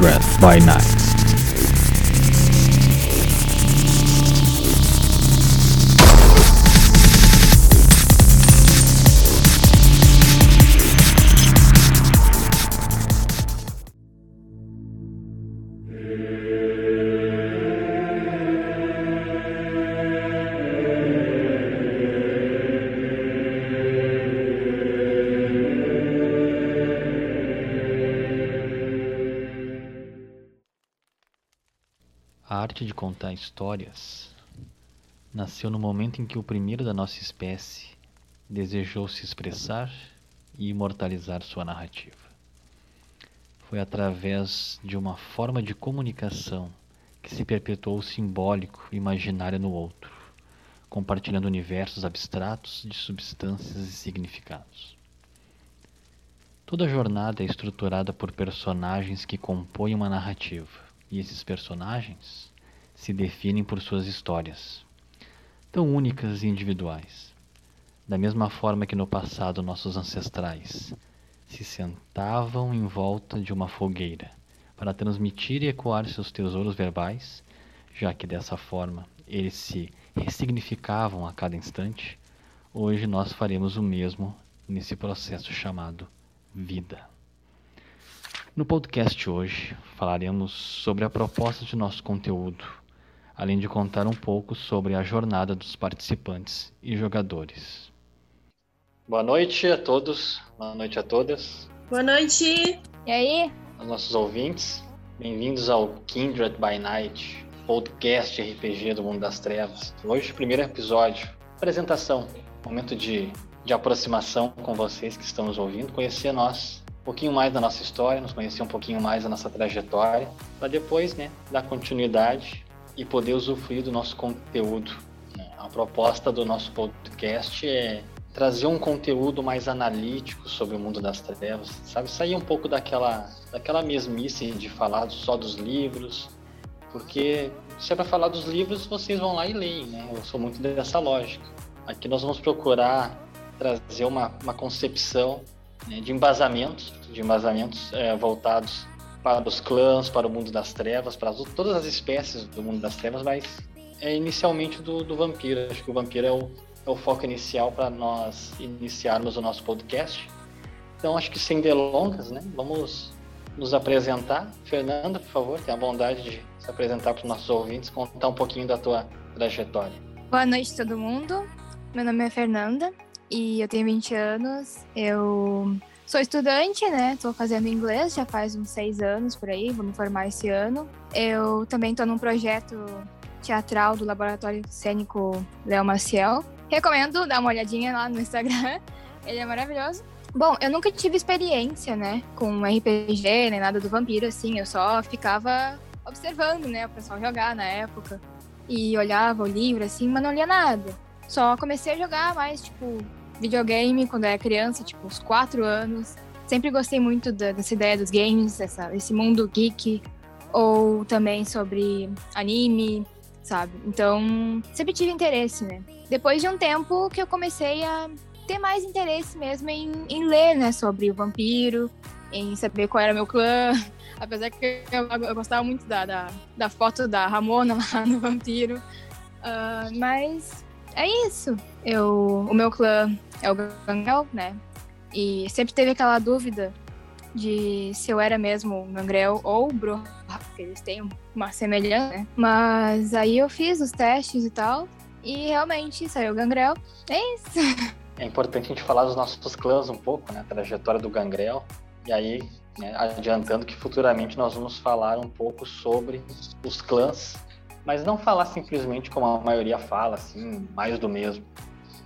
Kindred by Night. Arte de contar histórias nasceu no momento em que o primeiro da nossa espécie desejou se expressar e imortalizar sua narrativa. Foi através de uma forma de comunicação que se perpetuou o simbólico imaginário no outro, compartilhando universos abstratos de substâncias e significados. Toda jornada é estruturada por personagens que compõem uma narrativa, e esses personagens se definem por suas histórias, tão únicas e individuais. Da mesma forma que no passado nossos ancestrais se sentavam em volta de uma fogueira para transmitir e ecoar seus tesouros verbais, já que dessa forma eles se ressignificavam a cada instante, hoje nós faremos o mesmo nesse processo chamado vida. No podcast hoje falaremos sobre a proposta de nosso conteúdo além de contar um pouco sobre a jornada dos participantes e jogadores. Boa noite a todos, boa noite a todas. Boa noite! E aí? Aos nossos ouvintes, bem-vindos ao Kindred by Night, podcast RPG do Mundo das Trevas. Hoje, primeiro episódio, apresentação, momento de, de aproximação com vocês que estão nos ouvindo, conhecer nós, um pouquinho mais da nossa história, nos conhecer um pouquinho mais da nossa trajetória, para depois, né, dar continuidade e poder usufruir do nosso conteúdo. Né? A proposta do nosso podcast é trazer um conteúdo mais analítico sobre o mundo das trevas, sabe? Sair um pouco daquela, daquela mesmice de falar só dos livros, porque se é para falar dos livros, vocês vão lá e leem, né? Eu sou muito dessa lógica. Aqui nós vamos procurar trazer uma, uma concepção né, de embasamentos, de embasamentos é, voltados para os clãs, para o mundo das trevas, para todas as espécies do mundo das trevas, mas é inicialmente do, do vampiro. Acho que o vampiro é o, é o foco inicial para nós iniciarmos o nosso podcast. Então, acho que sem delongas, né? Vamos nos apresentar. Fernanda, por favor, tenha a bondade de se apresentar para os nossos ouvintes, contar um pouquinho da tua trajetória. Boa noite, todo mundo. Meu nome é Fernanda e eu tenho 20 anos. Eu Sou estudante, né? Tô fazendo inglês já faz uns seis anos por aí, vou me formar esse ano. Eu também tô num projeto teatral do Laboratório Cênico Léo Maciel. Recomendo dar uma olhadinha lá no Instagram, ele é maravilhoso. Bom, eu nunca tive experiência, né, com RPG, nem nada do vampiro, assim, eu só ficava observando, né, o pessoal jogar na época. E olhava o livro, assim, mas não lia nada. Só comecei a jogar mais, tipo, videogame quando eu era criança, tipo, uns 4 anos. Sempre gostei muito da, dessa ideia dos games, essa, esse mundo geek, ou também sobre anime, sabe? Então, sempre tive interesse, né? Depois de um tempo que eu comecei a ter mais interesse mesmo em, em ler, né, sobre o vampiro, em saber qual era meu clã. Apesar que eu, eu gostava muito da, da, da, foto da Ramona lá no vampiro. Uh, mas é isso. Eu, o meu clã é o Gangrel, né? E sempre teve aquela dúvida de se eu era mesmo o Gangrel ou o Bro, porque eles têm uma semelhança, né? Mas aí eu fiz os testes e tal, e realmente saiu o Gangrel. É isso. É importante a gente falar dos nossos clãs um pouco, né? A trajetória do Gangrel. E aí, né, adiantando que futuramente nós vamos falar um pouco sobre os clãs, mas não falar simplesmente como a maioria fala, assim, mais do mesmo.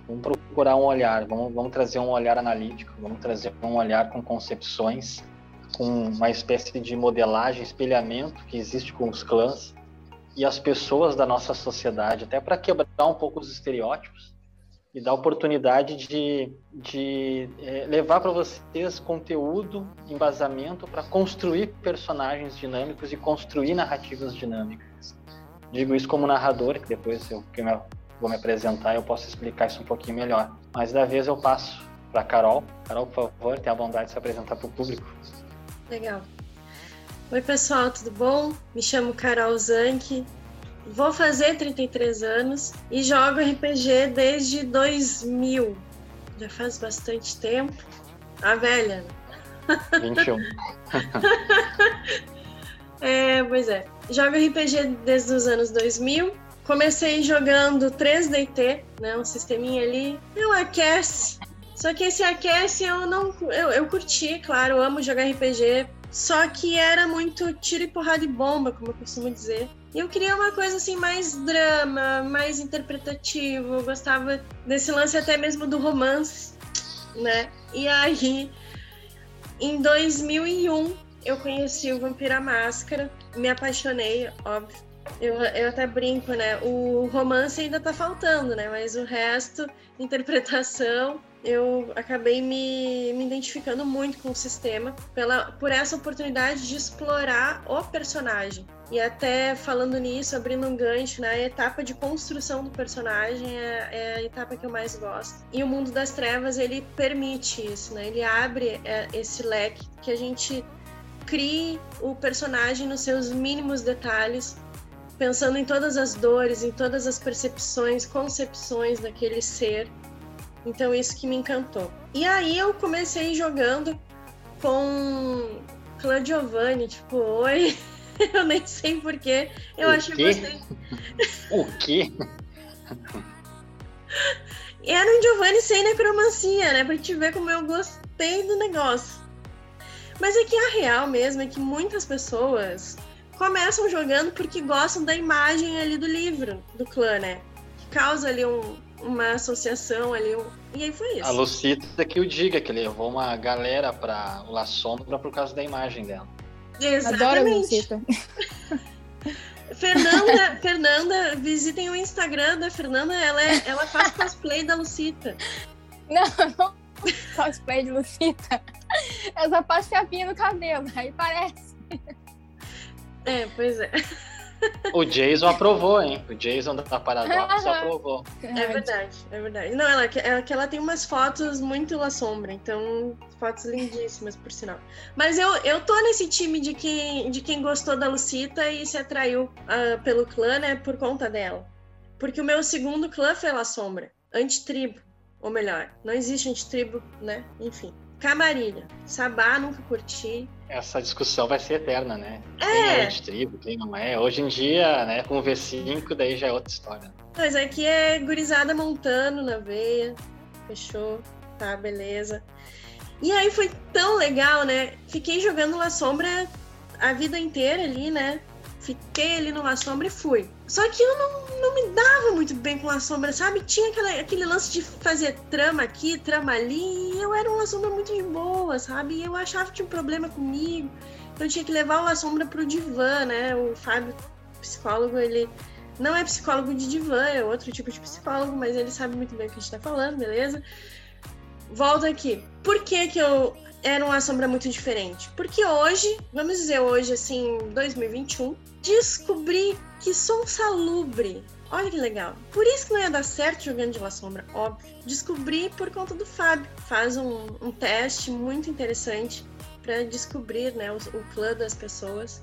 Vamos procurar um olhar, vamos, vamos trazer um olhar analítico, vamos trazer um olhar com concepções, com uma espécie de modelagem, espelhamento que existe com os clãs e as pessoas da nossa sociedade, até para quebrar um pouco os estereótipos e dar oportunidade de, de é, levar para vocês conteúdo, embasamento para construir personagens dinâmicos e construir narrativas dinâmicas. Digo isso como narrador, que depois eu, que vou me apresentar, eu posso explicar isso um pouquinho melhor. Mas da vez eu passo para Carol. Carol, por favor, tenha a bondade de se apresentar para o público. Legal. Oi, pessoal, tudo bom? Me chamo Carol Zanck, vou fazer 33 anos e jogo RPG desde 2000. Já faz bastante tempo. A velha. 21. é, pois é. Jogo RPG desde os anos 2000. Comecei jogando 3DT, né? Um sisteminha ali. Eu aquece. Só que esse aquece eu não. Eu, eu curti, claro, amo jogar RPG. Só que era muito tiro e porrada de bomba, como eu costumo dizer. E eu queria uma coisa assim mais drama, mais interpretativo. Eu gostava desse lance até mesmo do romance, né? E aí, em 2001, eu conheci o Vampira Máscara, me apaixonei, óbvio. Eu, eu até brinco, né? O romance ainda tá faltando, né? Mas o resto, interpretação, eu acabei me, me identificando muito com o sistema pela, por essa oportunidade de explorar o personagem. E até falando nisso, abrindo um gancho, né, a etapa de construção do personagem é, é, a etapa que eu mais gosto. E o mundo das trevas, ele permite isso, né? Ele abre é, esse leque que a gente crie o personagem nos seus mínimos detalhes, pensando em todas as dores, em todas as percepções, concepções daquele ser então isso que me encantou. E aí eu comecei jogando com Clã Giovanni, tipo, oi. eu nem sei porquê. Eu o acho quê? que gostei. O quê? Era um Giovanni sem necromancia, né? Pra te ver como eu gostei do negócio. Mas é que a real mesmo é que muitas pessoas começam jogando porque gostam da imagem ali do livro, do clã, né? Que causa ali um, uma associação ali. Um... E aí foi isso. A Lucita que o diga, que levou uma galera pra La Sombra por causa da imagem dela. Adoro a Exatamente. Lucita. Fernanda, Fernanda, visitem o Instagram da Fernanda, ela, é, ela faz cosplay da Lucita. Não, não cosplay de Lucita. Eu só passo fiapinha no cabelo, aí parece. É, pois é. O Jason aprovou, hein? O Jason da Paradox aprovou. É verdade, é verdade. Não, ela, ela, que ela tem umas fotos muito La Sombra, então fotos lindíssimas, por sinal. Mas eu, eu tô nesse time de quem, de quem gostou da Lucita e se atraiu ah, pelo clã, né, por conta dela. Porque o meu segundo clã foi La Sombra, antitribo, ou melhor, não existe antitribo, né, enfim. Camarilha, Sabá nunca curti, Essa discussão vai ser eterna, né? É. Quem é antitribo, quem não é. Hoje em dia, né, com o V5, daí já é outra história. Mas aqui é gurizada montando na veia. Fechou. Tá, beleza. E aí foi tão legal, né? Fiquei jogando La Sombra a vida inteira ali, né? Fiquei ali no La Sombra e fui. Só que eu não, não me dava muito bem com La Sombra, sabe? Tinha aquela, aquele lance de fazer trama aqui, trama ali. E eu era um La Sombra muito de boa, sabe? E eu achava que tinha um problema comigo. Então eu tinha que levar o Sombra pro divã, né? O Fábio, psicólogo, ele não é psicólogo de divã, é outro tipo de psicólogo, mas ele sabe muito bem o que a gente tá falando, beleza? Volta aqui. Por que que eu era uma sombra muito diferente? Porque hoje, vamos dizer hoje, assim, 2021, descobri que sou salubre. Olha que legal. Por isso que não ia dar certo jogando de La Sombra, óbvio. Descobri por conta do Fábio. Faz um, um teste muito interessante para descobrir né, o, o clã das pessoas.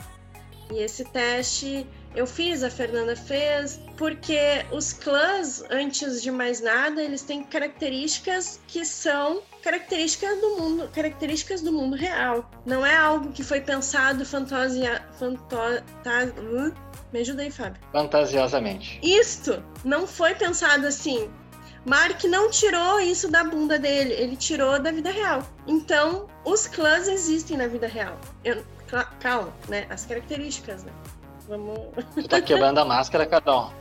E esse teste eu fiz, a Fernanda fez, porque os clãs, antes de mais nada, eles têm características que são características do mundo, características do mundo real. Não é algo que foi pensado fantasia, fanto, tá, uh, me ajuda aí, Fábio. Fantasiosamente. Isto não foi pensado assim. Mark não tirou isso da bunda dele, ele tirou da vida real. Então, os clãs existem na vida real. Eu- calma, né? As características, né? Vamos. Tu tá quebrando a máscara, Carol.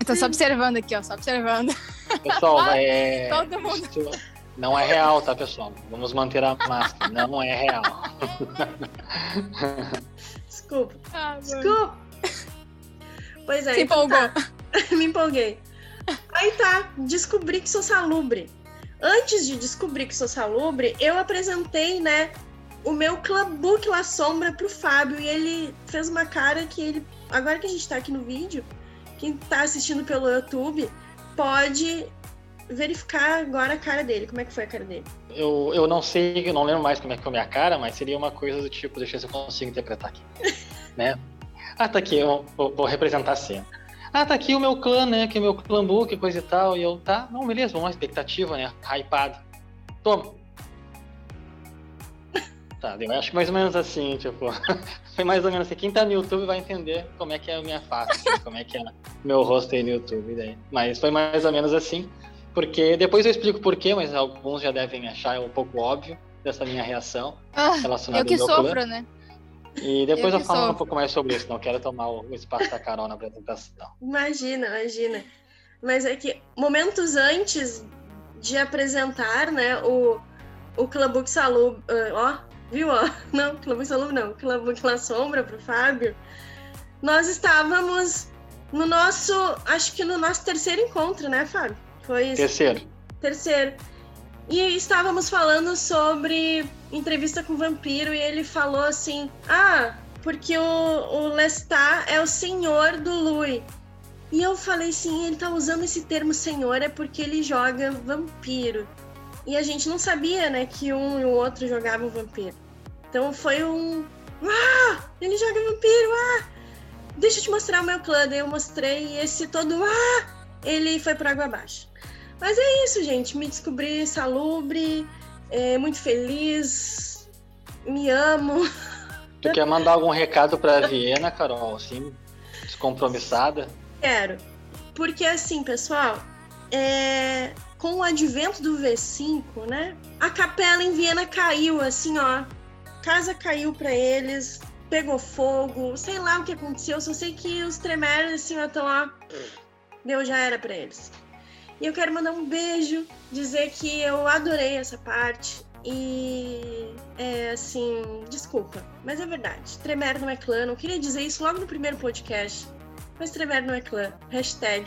Eu tô só observando aqui, ó, só observando. Pessoal, é. Todo mundo. Não é real, tá, pessoal? Vamos manter a máscara. Não é real. Desculpa. Ah. Desculpa. Pois é, Se então empolgou. tá. me empolguei. Aí tá, descobri que sou salubre. Antes de descobrir que sou salubre, eu apresentei, né, o meu Clubbook La Sombra pro Fábio e ele fez uma cara que ele. Agora que a gente tá aqui no vídeo, quem tá assistindo pelo YouTube pode verificar agora a cara dele. Como é que foi a cara dele? Eu, eu não sei, eu não lembro mais como é que foi a minha cara, mas seria uma coisa do tipo, deixa eu ver se eu consigo interpretar aqui. né? Ah, tá aqui, eu vou, vou representar a cena. Ah, tá aqui o meu clã, né? Que é o meu clã book, coisa e tal. E eu, tá, não, beleza, uma expectativa, né? Hypado. Toma. Tá, eu acho que mais ou menos assim, tipo, foi mais ou menos assim. Quem tá no YouTube vai entender como é que é a minha face, como é que é meu rosto aí no YouTube. Daí. Mas foi mais ou menos assim, porque depois eu explico porquê, mas alguns já devem achar um pouco óbvio dessa minha reação Ah, relacionada eu que ao meu clã. sofro, né? E depois Eu eu, falo um sofro. pouco mais sobre isso, não quero tomar o espaço da Carol na apresentação. Imagina, imagina. Mas é que momentos antes de apresentar, né, o, o Clubook Salub, ah, ó, viu, ó? Não, Clubook Salub não, Clubook La Sombra pro Fábio. Nós estávamos no nosso, acho que no nosso terceiro encontro, né, Fábio? Foi isso. Terceiro, Terceiro. E estávamos falando sobre entrevista com o vampiro e ele falou assim: Ah, porque o, o Lestat é o senhor do Lui. E eu falei sim, ele tá usando esse termo senhor é porque ele joga vampiro. E a gente não sabia, né, que um e o outro jogavam vampiro. Então foi um. Ah! Ele joga vampiro! Ah! Deixa eu te mostrar o meu clã. Daí eu mostrei e esse todo. Ah! Ele foi por água abaixo. Mas é isso, gente. Me descobri salubre, é, muito feliz, me amo. tu quer mandar algum recado pra Viena, Carol, assim, descompromissada? Quero. Porque assim, pessoal, é, com o advento do V5, né? A capela em Viena caiu, assim, ó. Casa caiu pra eles, pegou fogo, sei lá o que aconteceu, só sei que os Tremere, assim, ó, estão lá. Deu, já era pra eles. E eu quero mandar um beijo, dizer que eu adorei essa parte. E é assim, desculpa, mas é verdade. Tremere não é clã. Não queria dizer isso logo no primeiro podcast. Mas Tremere não é clã. Hashtag.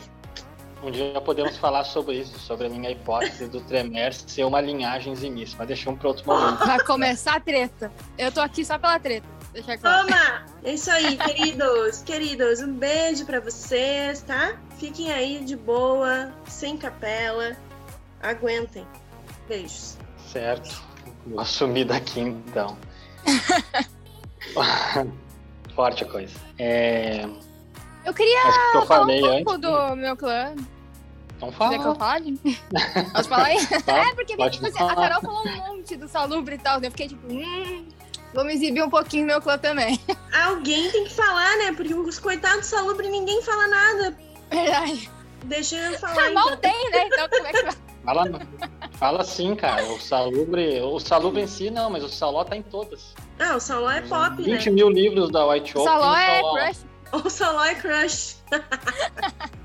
Um dia podemos falar sobre isso, sobre a minha hipótese do Tremere ser uma linhagem zimista, mas deixamos para outro momento. Vai começar a treta. Eu tô aqui só pela treta. Deixa claro. Toma! É isso aí, queridos, queridos. Um beijo pra vocês, tá? Fiquem aí de boa, sem capela. Aguentem. Beijos. Certo. Vou assumir daqui então. Forte coisa. É... Eu queria eu falar um antes. pouco do meu clã. Então Quer que eu fala. fale? Posso falar aí? Fala. É, porque Pode tipo assim, falar. a Carol falou um monte do salubre e tal. daí Eu fiquei tipo, hum, vou me exibir um pouquinho meu clã também. Alguém tem que falar, né? Porque os coitados salubre ninguém fala nada. Verdade. Deixa eu falar. Mal Então. tem, né? Então como é que vai? Fala, fala sim, cara. O salubre. O salubre em si não, mas o saló tá em todas. Ah, o Saló é pop, 20 né? mil livros da White O Oak. Saló tem é Saló. crush. O Saló é crush.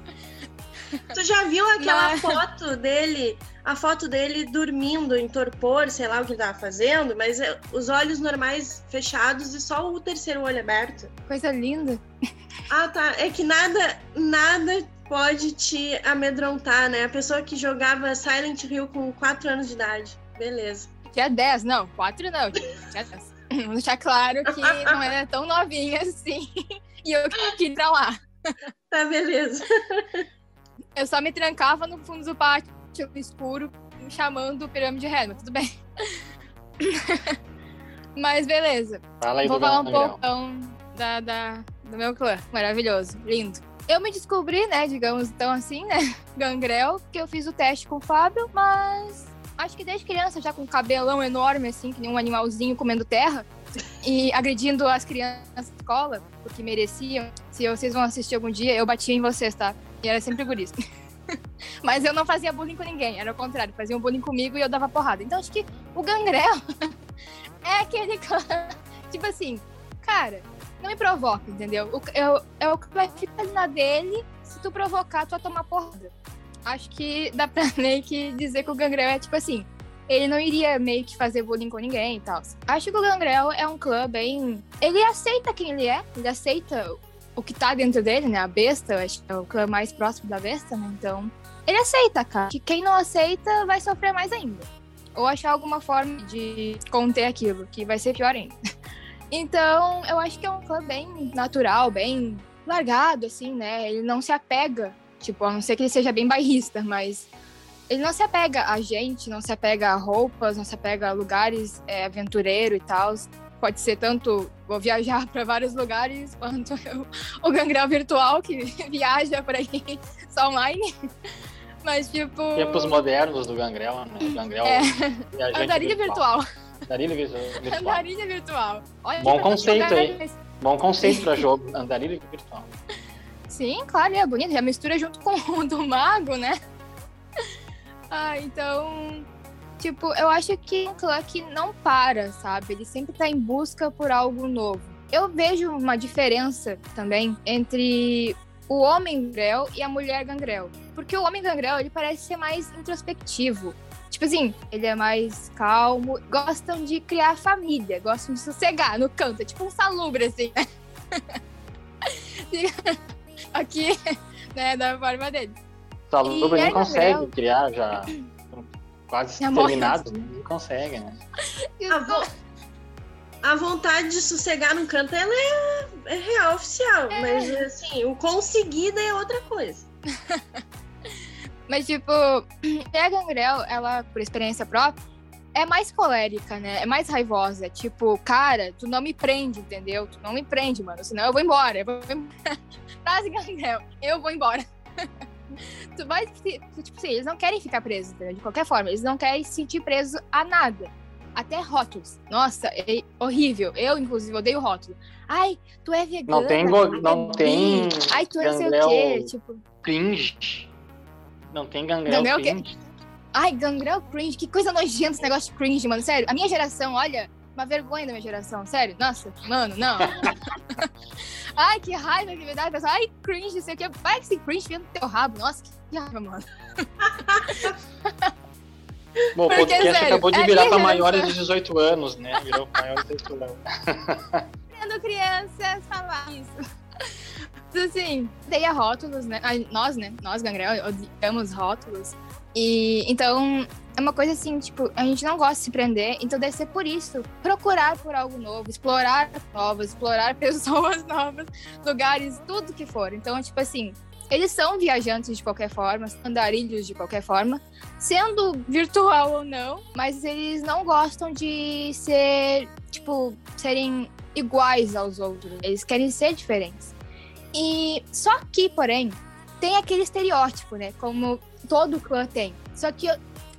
tu já viu aquela Mas- foto dele? A foto dele dormindo em torpor, sei lá o que ele tava fazendo, mas é, os olhos normais fechados e só o terceiro olho aberto. Coisa linda. Ah, tá. É que nada, nada pode te amedrontar, né? A pessoa que jogava Silent Hill com 4 anos de idade. Beleza. Tinha 10, não, 4 não. Tinha 10. Vou deixar claro que não era tão novinha assim. E eu queria ir pra lá. Tá, beleza. Eu só me trancava no fundo do pátio, no escuro, me chamando o pirâmide ré, mas tudo bem. mas beleza. Fala aí Vou falar um pouco então, da, da- do meu clã. Maravilhoso, lindo. Eu me descobri, né, digamos então assim, né, gangrel, porque eu fiz o teste com o Fábio, mas acho que desde criança, já com um cabelão enorme, assim, que nem um animalzinho comendo terra, e agredindo as crianças na escola, porque mereciam. Se vocês vão assistir algum dia, eu batia em vocês, tá? E era sempre isso. Mas eu não fazia bullying com ninguém, era o contrário, faziam bullying comigo e eu dava porrada. Então acho que o gangrel é aquele clã, tipo assim, cara, não me provoca, entendeu? O, eu, eu vai ficar na dele, se tu provocar, tu vai tomar porrada. Acho que dá pra meio que dizer que o Gangrel é tipo assim, ele não iria meio que fazer bullying com ninguém e tal. Acho que o Gangrel é um clã bem. Ele aceita quem ele é, ele aceita o que tá dentro dele, né? A besta, eu acho que é o clã mais próximo da besta, né? Então, ele aceita, cara. Que quem não aceita vai sofrer mais ainda. Ou achar alguma forma de conter aquilo, que vai ser pior ainda. Então, eu acho que é um clã bem natural, bem largado, assim, né? Ele não se apega, tipo, a não ser que ele seja bem bairrista, mas ele não se apega a gente, não se apega a roupas, não se apega a lugares é, aventureiro e tal. Pode ser tanto vou viajar para vários lugares, quanto eu, o gangrel virtual que viaja por aí só online. Mas, tipo. Tempos modernos do gangrel, né? Gangrel. É. Andarilha virtual. Andarilha virtual. Andarilha virtual. Olha, Bom conceito aí. Bom conceito para jogo, andarilha virtual. Sim, claro, é bonito. Já mistura junto com o do mago, né? Ah, então. Tipo, eu acho que o Cluck não para, sabe? Ele sempre tá em busca por algo novo. Eu vejo uma diferença também entre o homem gangrel e a mulher gangrel. Porque o homem gangrel, ele parece ser mais introspectivo. Tipo assim, ele é mais calmo, gostam de criar família, gostam de sossegar no canto, é tipo um salubre, assim, né? Aqui, né, da forma dele. Salubre nem consegue criar já quase terminado, não consegue, né? A, vo a, vontade de sossegar no canto, ela é, é real, oficial. É. Mas, assim, o conseguida é outra coisa. mas, tipo, a Gangrel, ela, por experiência própria, é mais colérica, né? É mais raivosa. Tipo, cara, tu não me prende, entendeu? Tu não me prende, mano. Senão eu vou embora. Eu vou embora. Frase Gangrel, eu vou embora. vai. Tipo assim, eles não querem ficar presos, entendeu? De qualquer forma, eles não querem se sentir presos a nada. Até rótulos. Nossa, é horrível. Eu, inclusive, odeio rótulo. Ai, tu é vegana. Não tem. Go... Não tem. Ai, tu é não sei o quê. Tipo. Cringe. Não tem gangrel, gangrel cringe. Que... Ai, gangrel cringe. Que coisa nojenta esse negócio de cringe, mano. Sério, a minha geração, olha, uma vergonha da minha geração, sério. Nossa, mano, não. Ai, que raiva que me dá. Pessoal. Ai, cringe, não sei o que. Vai que esse cringe vendo no teu rabo. Nossa, que raiva, mano. Bom, o podcast sério, acabou de é virar para maiores de 18 anos, né? Virou maiores de 18 anos. Vendo crianças falar isso. Então, assim, odeia rótulos, né? Nós, né? Nós, Gangrel, odiamos rótulos. E então é uma coisa assim, tipo, a gente não gosta de se prender, então deve ser por isso. Procurar por algo novo, explorar novas, explorar pessoas novas, lugares, tudo que for. Então, tipo assim, eles são viajantes de qualquer forma, andarilhos de qualquer forma, sendo virtual ou não, mas eles não gostam de ser, tipo, serem iguais aos outros. Eles querem ser diferentes. E só que, porém, tem aquele estereótipo, né? Como todo clã tem. Só que,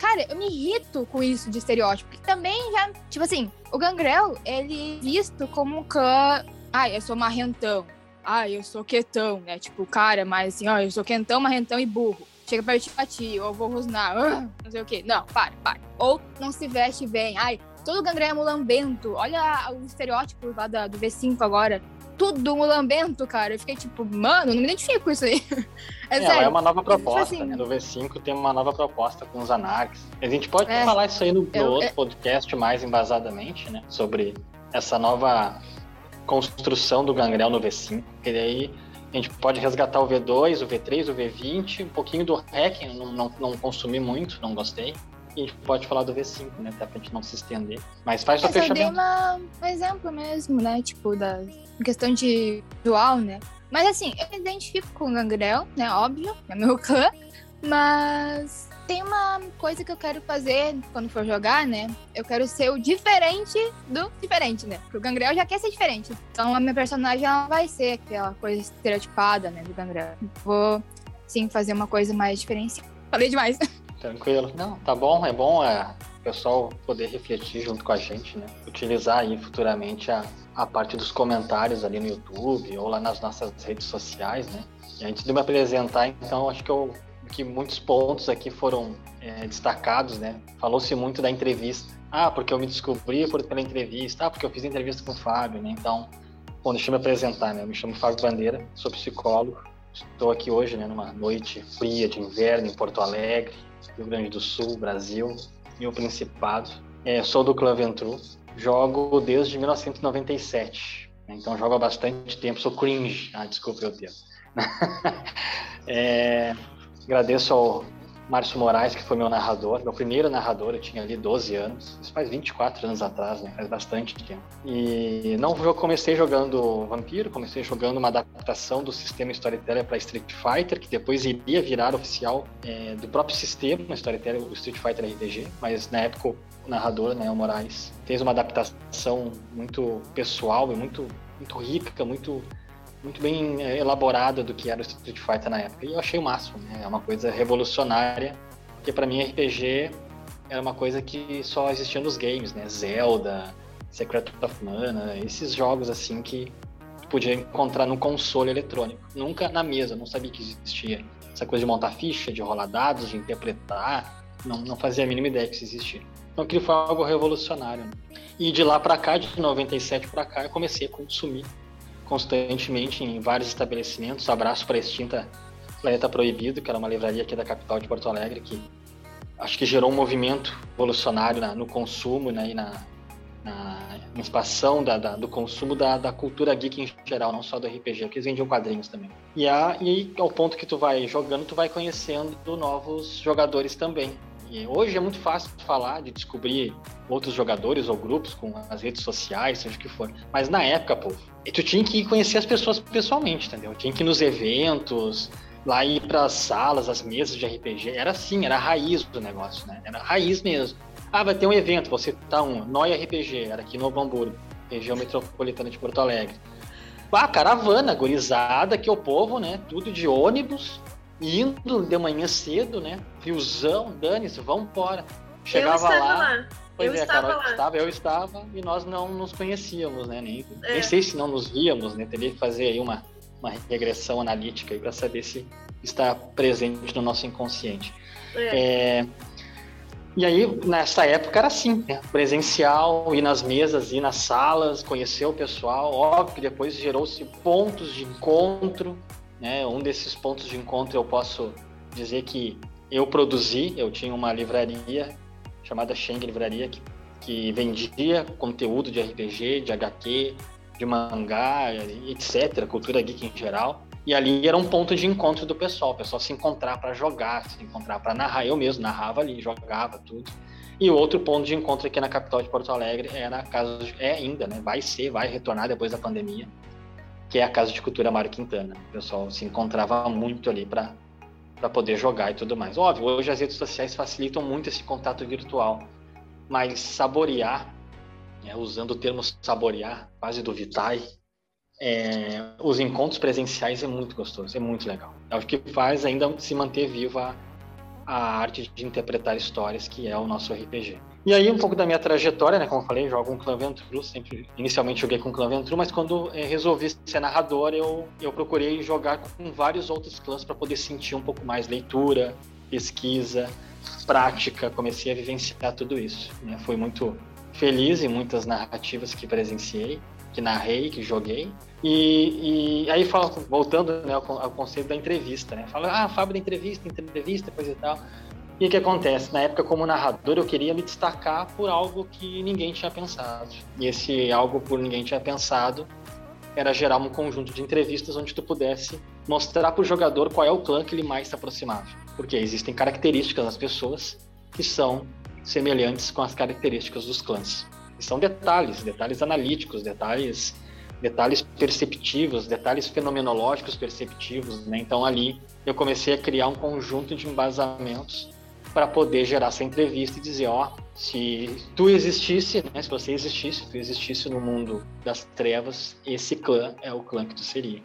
cara, eu me irrito com isso de estereótipo. Porque também já, tipo assim, o Gangrel, ele é visto como um clã. Ah, eu sou marrentão. Ah, eu sou quetão, né? Tipo, cara, mas assim, ó, eu sou quentão, marrentão e burro. Chega perto de ti, ou vou rosnar, não sei o quê. Não, para, para. Ou não se veste bem. Ai, todo gangrel é mulambento. Olha o estereótipo lá do V5 agora tudo mulambento, cara. Eu fiquei tipo, mano, não me identifico com isso aí. É, é sério. é uma nova proposta, tipo assim, né? No V5 tem uma nova proposta com os anarques. A gente pode é, falar isso aí no, no eu, outro é... podcast mais embasadamente, né? Sobre essa nova construção do gangrel no V5. Que daí a gente pode resgatar o V2, o V3, o V20, um pouquinho do REC, não, não, não consumi muito, não gostei a gente pode falar do V5, né? Até pra gente não se estender. Mas faz o seu fechamento. Eu dei um exemplo mesmo, né? Tipo, da questão de dual, né? Mas assim, eu me identifico com o Gangrel, né? Óbvio, é meu clã. Mas tem uma coisa que eu quero fazer quando for jogar, né? Eu quero ser o diferente do diferente, né? Porque o Gangrel já quer ser diferente. Então a minha personagem ela vai ser aquela coisa estereotipada, né? Do Gangrel. Vou, sim, fazer uma coisa mais diferenciada. Falei demais. Tranquilo. Não, tá bom, é bom é, o pessoal poder refletir junto com a gente, né? Utilizar aí futuramente a, a parte dos comentários ali no YouTube ou lá nas nossas redes sociais, né? E antes de me apresentar, então, acho que, eu, que muitos pontos aqui foram é, destacados, né? Falou-se muito da entrevista. Ah, porque eu me descobri por, pela entrevista. Ah, porque eu fiz entrevista com o Fábio, né? Então, bom, deixa eu me apresentar, né? Eu me chamo Fábio Bandeira, sou psicólogo. Estou aqui hoje, né, numa noite fria de inverno em Porto Alegre, Rio Grande do Sul, Brasil e o Principado. É, sou do Clã Ventru, jogo desde 1997, né? então jogo há bastante tempo, sou cringe, ah, desculpe o termo. é, agradeço ao Márcio Moraes, que foi meu narrador, meu primeiro narrador, eu tinha ali 12 anos, isso faz 24 anos atrás, né? Faz bastante tempo. E não eu comecei jogando Vampiro, comecei jogando uma adaptação do sistema Storyteller para Street Fighter, que depois iria virar oficial é, do próprio sistema Storyteller, o Street Fighter RPG, mas na época o narrador, né, o Moraes, fez uma adaptação muito pessoal e muito, muito rica, muito muito bem é, elaborada do que era o Street Fighter na época. E eu achei o máximo, né? É uma coisa revolucionária, porque para mim RPG era uma coisa que só existia nos games, né? Zelda, Secret of Mana, esses jogos assim que podia encontrar no console eletrônico. Nunca na mesa, não sabia que existia. Essa coisa de montar ficha, de rolar dados, de interpretar, não, não fazia a mínima ideia que isso existia. Então aquilo foi algo revolucionário. Né? E de lá para cá, de 97 para cá, eu comecei a consumir constantemente em vários estabelecimentos. Abraço para a extinta Planeta Proibido, que era uma livraria aqui da capital de Porto Alegre, que acho que gerou um movimento revolucionário no consumo né, e na, na expansão da, da, do consumo da, da, cultura geek em geral, não só do RPG, porque eles vendiam quadrinhos também. E, a, e ao ponto que tu vai jogando, tu vai conhecendo novos jogadores também. E hoje é muito fácil falar, de descobrir outros jogadores ou grupos com as redes sociais, seja o que for. Mas na época, pô, tu tinha que conhecer as pessoas pessoalmente, entendeu? Tinha que ir nos eventos, lá ir para as salas, as mesas de RPG. Era assim, era a raiz do negócio, né? Era a raiz mesmo. Ah, vai ter um evento, você tá um Noia RPG, era aqui no Novo Hamburgo, região metropolitana de Porto Alegre. Ah, caravana, gorizada, que é o povo, né? Tudo de ônibus, indo de manhã cedo, né? Riozão, dane-se, vamos embora. Chegava eu lá. lá. Pois eu é, estava Carol lá. estava, eu estava, e nós não nos conhecíamos, né? Nem, É. nem sei se não nos víamos, né? Teria que fazer aí uma, uma regressão analítica para saber se está presente no nosso inconsciente. É. É, E aí, nessa época era assim, né? presencial, ir nas mesas, ir nas salas, conhecer o pessoal. Óbvio que depois gerou-se pontos de encontro, né? Um desses pontos de encontro eu posso dizer que eu produzi, eu tinha uma livraria chamada Sheng Livraria, que, que vendia conteúdo de RPG, de HQ, de mangá, etc., cultura geek em geral. E ali era um ponto de encontro do pessoal, o pessoal se encontrar para jogar, se encontrar para narrar. Eu mesmo narrava ali, jogava tudo. E o outro ponto de encontro aqui na capital de Porto Alegre era a casa, é ainda, né? Vai ser, vai retornar depois da pandemia, que é a Casa de Cultura Mário Quintana. O pessoal se encontrava muito ali para para poder jogar e tudo mais. Óbvio, hoje as redes sociais facilitam muito esse contato virtual, mas saborear, né, usando o termo saborear, quase do Vitae, é, os encontros presenciais é muito gostoso, é muito legal. É o que faz ainda se manter viva a, arte de interpretar histórias, que é o nosso RPG. E aí um pouco da minha trajetória, né, como eu falei, jogo um Clã Ventru, sempre inicialmente joguei com Clã Ventru, mas quando é, resolvi ser narrador, eu, eu procurei jogar com vários outros clãs para poder sentir um pouco mais leitura, pesquisa, prática, comecei a vivenciar tudo isso. Né? Fui muito feliz em muitas narrativas que presenciei, que narrei, que joguei. E, e aí, fala, voltando né, ao, ao, conceito da entrevista, né? Fala, ah, Fábio da entrevista, entrevista, coisa e tal. E o que acontece? Na época, como narrador, eu queria me destacar por algo que ninguém tinha pensado. E esse algo por ninguém tinha pensado era gerar um conjunto de entrevistas onde tu pudesse mostrar para o jogador qual é o clã que ele mais se aproximava. Porque existem características das pessoas que são semelhantes com as características dos clãs. São detalhes, detalhes analíticos, detalhes, detalhes perceptivos, detalhes fenomenológicos perceptivos. Né? Então ali eu comecei a criar um conjunto de embasamentos para poder gerar essa entrevista e dizer, ó, se tu existisse, né, se você existisse, se tu existisse no mundo das trevas, esse clã é o clã que tu seria.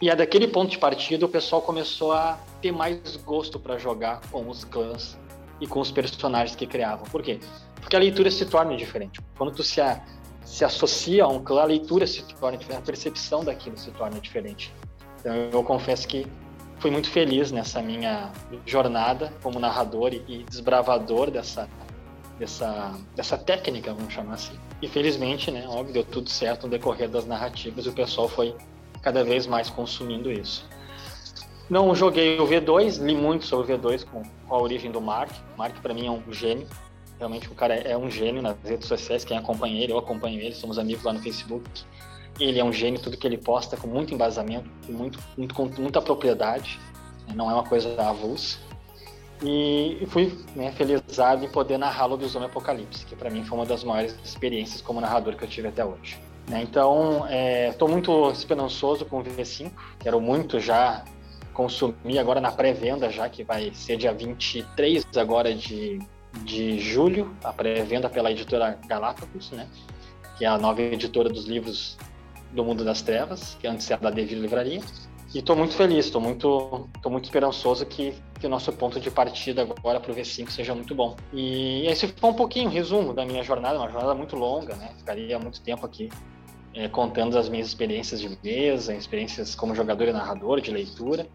E é daquele ponto de partida o pessoal começou a ter mais gosto para jogar com os clãs e com os personagens que criavam. Por quê? Porque a leitura se torna diferente. Quando tu se, a, se associa a um clã, a leitura se torna diferente, a percepção daquilo se torna diferente. Então eu confesso que fui muito feliz nessa minha jornada como narrador e desbravador dessa dessa dessa técnica, vamos chamar assim. E felizmente, né, óbvio, deu tudo certo no decorrer das narrativas e o pessoal foi cada vez mais consumindo isso. Não joguei o V2, li muito sobre o V2 com, com a origem do Mark. Mark para mim é um gênio. Realmente o cara é um gênio nas redes sociais, quem acompanha ele, eu acompanho ele, somos amigos lá no Facebook. Ele é um gênio, tudo que ele posta com muito embasamento, com, muito, muito, com muita propriedade, não é uma coisa avulsa. E fui né, felizado em poder narrar Lobisomem Apocalipse, que para mim foi uma das maiores experiências como narrador que eu tive até hoje. Né, então, estou é, muito esperançoso com o V5, quero muito já consumir agora na pré-venda, já que vai ser dia 23 agora de, de julho, a pré-venda pela editora Galápagos, né? que é a nova editora dos livros do Mundo das Trevas, que antes era da Devir Livraria. E estou muito feliz, estou muito, tô muito esperançoso que, que o nosso ponto de partida agora para o V5 seja muito bom. E esse foi um pouquinho, um resumo da minha jornada, uma jornada muito longa, né? Ficaria muito tempo aqui é, contando as minhas experiências de mesa, experiências como jogador e narrador, de leitura.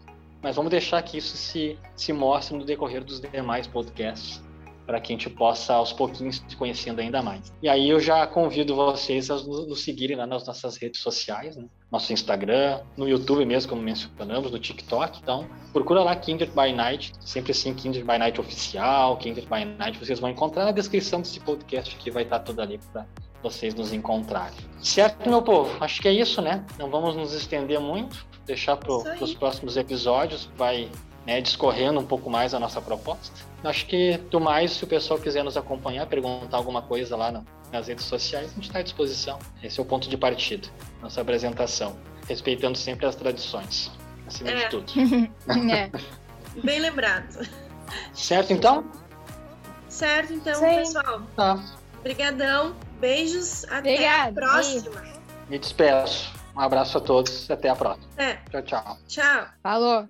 Mas vamos deixar que isso se, se mostre no decorrer dos demais podcasts para que a gente possa aos pouquinhos se conhecendo ainda mais. E aí eu já convido vocês a nos seguirem lá nas nossas redes sociais, né? nosso Instagram, no YouTube mesmo, como mencionamos, no TikTok. Então, procura lá Kindred by Night, sempre assim, Kindred by Night oficial, Kindred by Night, vocês vão encontrar na descrição desse podcast que vai estar tudo ali para vocês nos encontrarem. Certo, meu povo? Acho que é isso, né? Não vamos nos estender muito, deixar para os próximos episódios, vai né, discorrendo um pouco mais a nossa proposta. Acho que do mais, se o pessoal quiser nos acompanhar, perguntar alguma coisa lá no, nas redes sociais, a gente está à disposição. Esse é o ponto de partida, nossa apresentação, respeitando sempre as tradições, acima é. de tudo. é. Bem lembrado. Certo, então? Certo, então, Sim. pessoal. Tá. Obrigadão. Beijos. Até Obrigada. a próxima. Me despeço. Um abraço a todos. Até a próxima. É. Tchau, tchau. Tchau. Falou.